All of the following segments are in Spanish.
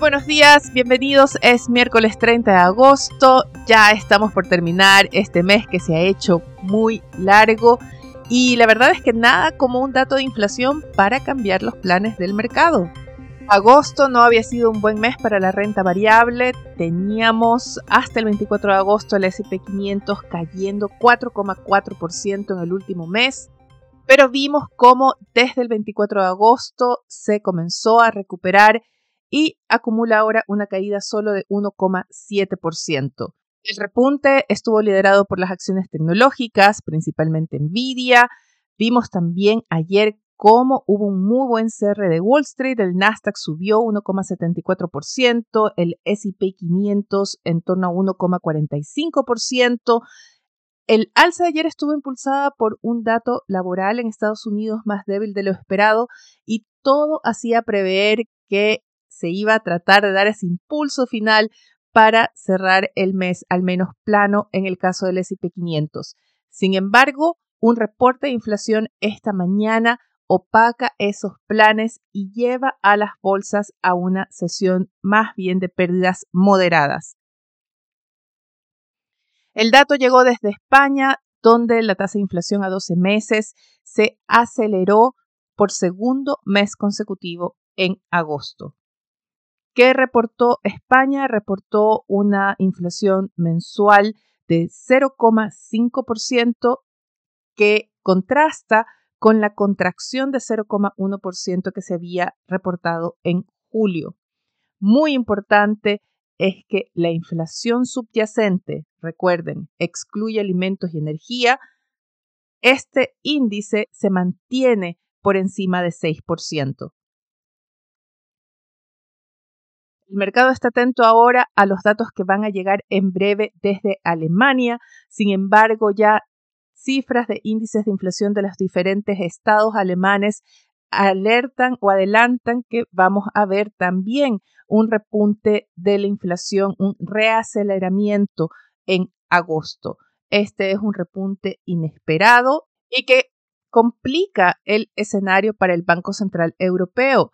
Buenos días, bienvenidos. Es miércoles 30 de agosto. Ya estamos por terminar este mes que se ha hecho muy largo. Y la verdad es que nada como un dato de inflación para cambiar los planes del mercado. Agosto no había sido un buen mes para la renta variable. Teníamos hasta el 24 de agosto el SP 500 cayendo 4,4% en el último mes. Pero vimos cómo desde el 24 de agosto se comenzó a recuperar y acumula ahora una caída solo de 1,7%. El repunte estuvo liderado por las acciones tecnológicas, principalmente Nvidia. Vimos también ayer cómo hubo un muy buen cierre de Wall Street, el Nasdaq subió 1,74%, el SP 500 en torno a 1,45%. El alza de ayer estuvo impulsada por un dato laboral en Estados Unidos más débil de lo esperado y todo hacía prever que se iba a tratar de dar ese impulso final para cerrar el mes al menos plano en el caso del S&P 500. Sin embargo, un reporte de inflación esta mañana opaca esos planes y lleva a las bolsas a una sesión más bien de pérdidas moderadas. El dato llegó desde España, donde la tasa de inflación a 12 meses se aceleró por segundo mes consecutivo en agosto. ¿Qué reportó España? Reportó una inflación mensual de 0,5% que contrasta con la contracción de 0,1% que se había reportado en julio. Muy importante es que la inflación subyacente, recuerden, excluye alimentos y energía, este índice se mantiene por encima de 6%. El mercado está atento ahora a los datos que van a llegar en breve desde Alemania. Sin embargo, ya cifras de índices de inflación de los diferentes estados alemanes alertan o adelantan que vamos a ver también un repunte de la inflación, un reaceleramiento en agosto. Este es un repunte inesperado y que complica el escenario para el Banco Central Europeo.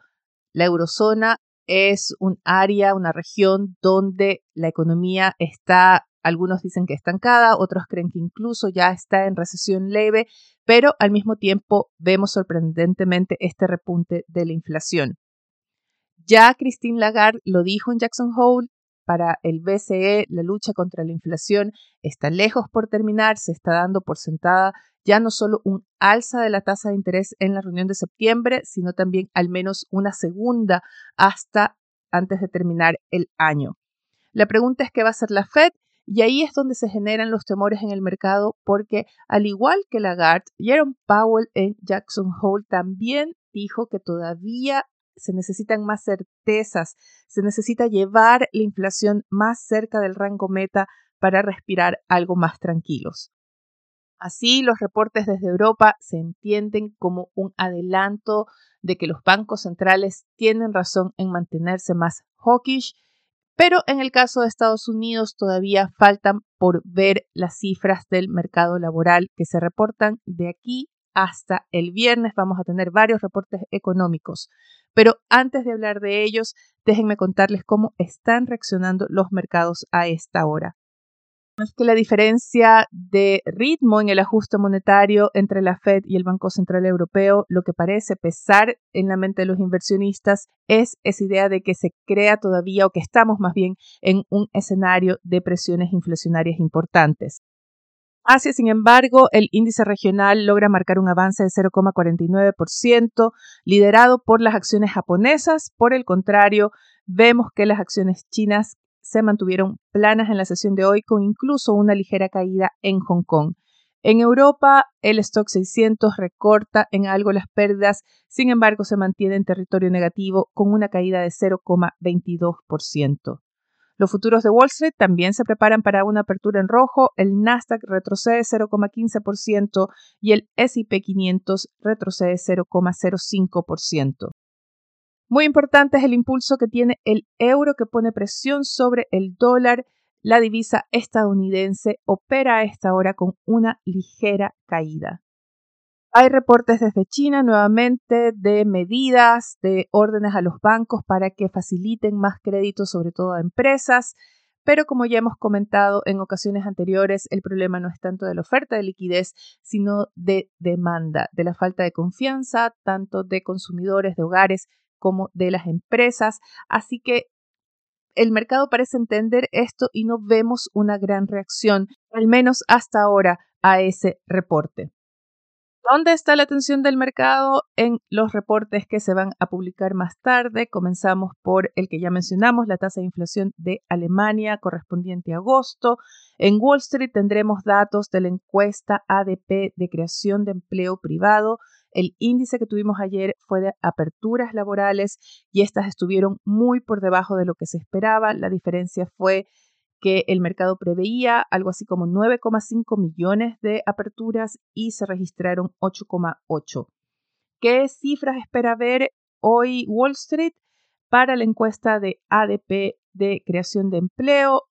La eurozona es un área, una región donde la economía está, algunos dicen que estancada, otros creen que incluso ya está en recesión leve, pero al mismo tiempo vemos sorprendentemente este repunte de la inflación. Ya Christine Lagarde lo dijo en Jackson Hole, para el BCE la lucha contra la inflación está lejos por terminar, se está dando por sentada ya no solo un alza de la tasa de interés en la reunión de septiembre, sino también al menos una segunda hasta antes de terminar el año. La pregunta es qué va a hacer la Fed y ahí es donde se generan los temores en el mercado porque al igual que Lagarde, Jerome Powell en Jackson Hole también dijo que todavía se necesitan más certezas, se necesita llevar la inflación más cerca del rango meta para respirar algo más tranquilos. Así, los reportes desde Europa se entienden como un adelanto de que los bancos centrales tienen razón en mantenerse más hawkish, pero en el caso de Estados Unidos todavía faltan por ver las cifras del mercado laboral que se reportan de aquí hasta el viernes. Vamos a tener varios reportes económicos. Pero antes de hablar de ellos, déjenme contarles cómo están reaccionando los mercados a esta hora es que la diferencia de ritmo en el ajuste monetario entre la Fed y el Banco Central Europeo, lo que parece pesar en la mente de los inversionistas, es esa idea de que se crea todavía o que estamos más bien en un escenario de presiones inflacionarias importantes. Asia, sin embargo, el índice regional logra marcar un avance de 0,49%, liderado por las acciones japonesas. Por el contrario, vemos que las acciones chinas se mantuvieron planas en la sesión de hoy con incluso una ligera caída en Hong Kong. En Europa, el stock 600 recorta en algo las pérdidas, sin embargo, se mantiene en territorio negativo con una caída de 0,22%. Los futuros de Wall Street también se preparan para una apertura en rojo. El Nasdaq retrocede 0,15% y el SP 500 retrocede 0,05%. Muy importante es el impulso que tiene el euro que pone presión sobre el dólar. La divisa estadounidense opera a esta hora con una ligera caída. Hay reportes desde China nuevamente de medidas, de órdenes a los bancos para que faciliten más créditos, sobre todo a empresas. Pero como ya hemos comentado en ocasiones anteriores, el problema no es tanto de la oferta de liquidez, sino de demanda, de la falta de confianza, tanto de consumidores, de hogares, como de las empresas. Así que el mercado parece entender esto y no vemos una gran reacción, al menos hasta ahora, a ese reporte. ¿Dónde está la atención del mercado? En los reportes que se van a publicar más tarde. Comenzamos por el que ya mencionamos, la tasa de inflación de Alemania correspondiente a agosto. En Wall Street tendremos datos de la encuesta ADP de creación de empleo privado. El índice que tuvimos ayer fue de aperturas laborales y estas estuvieron muy por debajo de lo que se esperaba. La diferencia fue que el mercado preveía algo así como 9,5 millones de aperturas y se registraron 8,8. ¿Qué cifras espera ver hoy Wall Street para la encuesta de ADP de creación de empleo?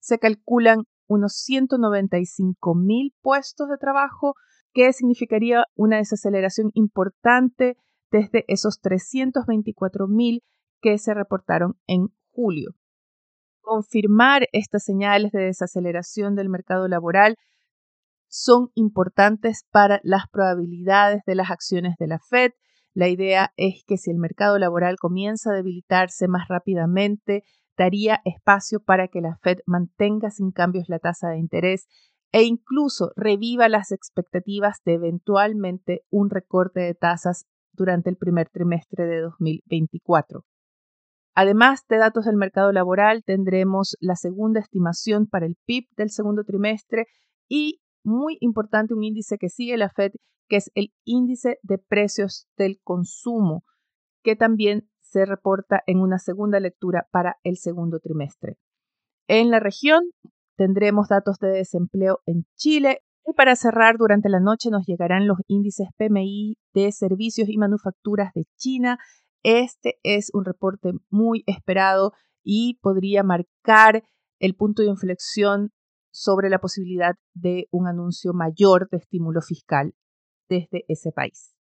Se calculan unos 195 mil puestos de trabajo, que significaría una desaceleración importante desde esos 324 mil que se reportaron en julio confirmar estas señales de desaceleración del mercado laboral son importantes para las probabilidades de las acciones de la Fed. La idea es que si el mercado laboral comienza a debilitarse más rápidamente, daría espacio para que la Fed mantenga sin cambios la tasa de interés e incluso reviva las expectativas de eventualmente un recorte de tasas durante el primer trimestre de 2024. Además de datos del mercado laboral, tendremos la segunda estimación para el PIB del segundo trimestre y, muy importante, un índice que sigue la Fed, que es el índice de precios del consumo, que también se reporta en una segunda lectura para el segundo trimestre. En la región tendremos datos de desempleo en Chile y para cerrar, durante la noche nos llegarán los índices PMI de servicios y manufacturas de China este es un reporte muy esperado y podría marcar el punto de inflexión sobre la posibilidad de un anuncio mayor de estímulo fiscal desde ese país.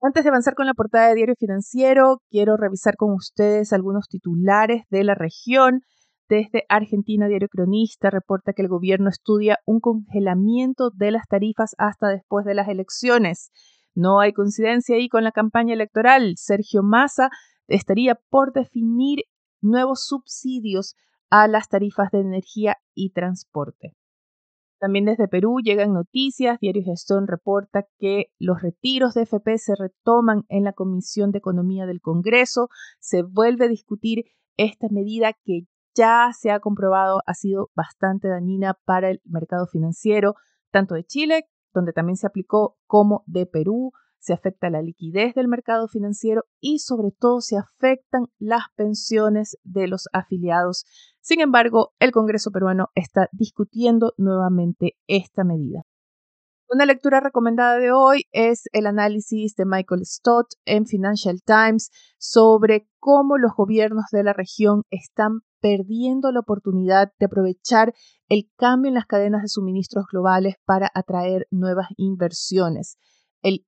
Antes de avanzar con la portada de Diario Financiero, quiero revisar con ustedes algunos titulares de la región. Desde Argentina, Diario Cronista reporta que el gobierno estudia un congelamiento de las tarifas hasta después de las elecciones. No hay coincidencia ahí con la campaña electoral. Sergio Massa estaría por definir nuevos subsidios a las tarifas de energía y transporte. También desde Perú llegan noticias. Diario Gestón reporta que los retiros de FP se retoman en la Comisión de Economía del Congreso. Se vuelve a discutir esta medida que ya se ha comprobado ha sido bastante dañina para el mercado financiero, tanto de Chile donde también se aplicó como de Perú, se afecta la liquidez del mercado financiero y sobre todo se afectan las pensiones de los afiliados. Sin embargo, el Congreso peruano está discutiendo nuevamente esta medida. Una lectura recomendada de hoy es el análisis de Michael Stott en Financial Times sobre cómo los gobiernos de la región están perdiendo la oportunidad de aprovechar el cambio en las cadenas de suministros globales para atraer nuevas inversiones. El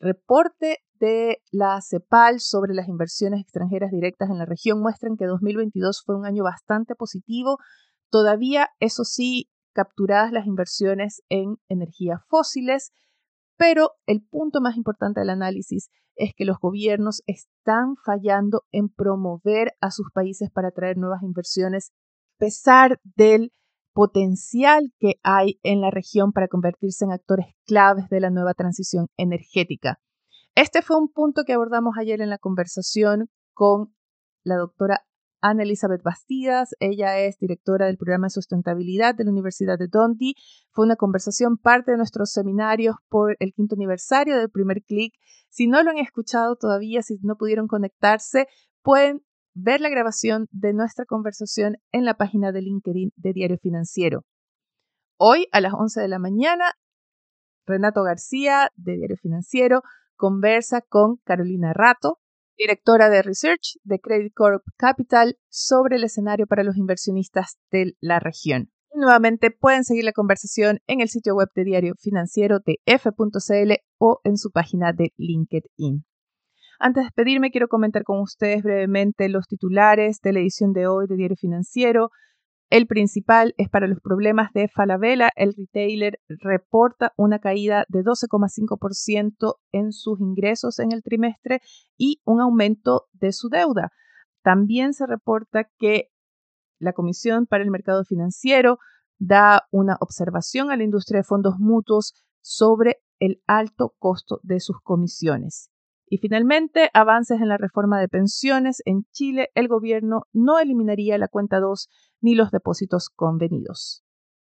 reporte de la CEPAL sobre las inversiones extranjeras directas en la región muestran que 2022 fue un año bastante positivo. Todavía, eso sí, capturadas las inversiones en energías fósiles, pero el punto más importante del análisis es que los gobiernos están fallando en promover a sus países para atraer nuevas inversiones, a pesar del potencial que hay en la región para convertirse en actores claves de la nueva transición energética. Este fue un punto que abordamos ayer en la conversación con la doctora Ana Elizabeth Bastidas. Ella es directora del programa de sustentabilidad de la Universidad de Dundee. Fue una conversación parte de nuestros seminarios por el quinto aniversario del primer clic. Si no lo han escuchado todavía, si no pudieron conectarse, pueden ver la grabación de nuestra conversación en la página de LinkedIn de Diario Financiero. Hoy a las 11 de la mañana, Renato García de Diario Financiero conversa con Carolina Rato, directora de Research de Credit Corp Capital, sobre el escenario para los inversionistas de la región. nuevamente pueden seguir la conversación en el sitio web de Diario Financiero de f.cl o en su página de LinkedIn. Antes de despedirme, quiero comentar con ustedes brevemente los titulares de la edición de hoy de Diario Financiero. El principal es para los problemas de Falabella. El retailer reporta una caída de 12,5% en sus ingresos en el trimestre y un aumento de su deuda. También se reporta que la Comisión para el Mercado Financiero da una observación a la industria de fondos mutuos sobre el alto costo de sus comisiones. Y finalmente, avances en la reforma de pensiones. En Chile, el gobierno no eliminaría la cuenta 2 ni los depósitos convenidos.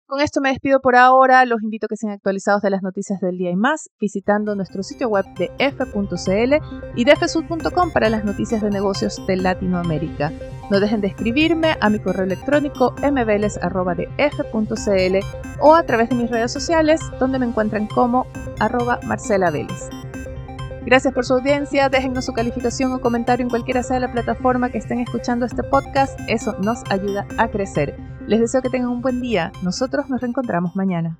Con esto me despido por ahora. Los invito a que sean actualizados de las noticias del día y más visitando nuestro sitio web de f.cl y de fsud.com para las noticias de negocios de Latinoamérica. No dejen de escribirme a mi correo electrónico mveles.f.cl o a través de mis redes sociales donde me encuentran como arroba Marcela. Gracias por su audiencia. Déjennos su calificación o comentario en cualquiera sea la plataforma que estén escuchando este podcast. Eso nos ayuda a crecer. Les deseo que tengan un buen día. Nosotros nos reencontramos mañana.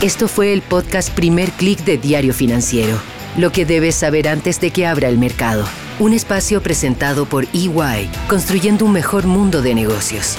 Esto fue el podcast Primer Click de Diario Financiero. Lo que debes saber antes de que abra el mercado. Un espacio presentado por EY, construyendo un mejor mundo de negocios.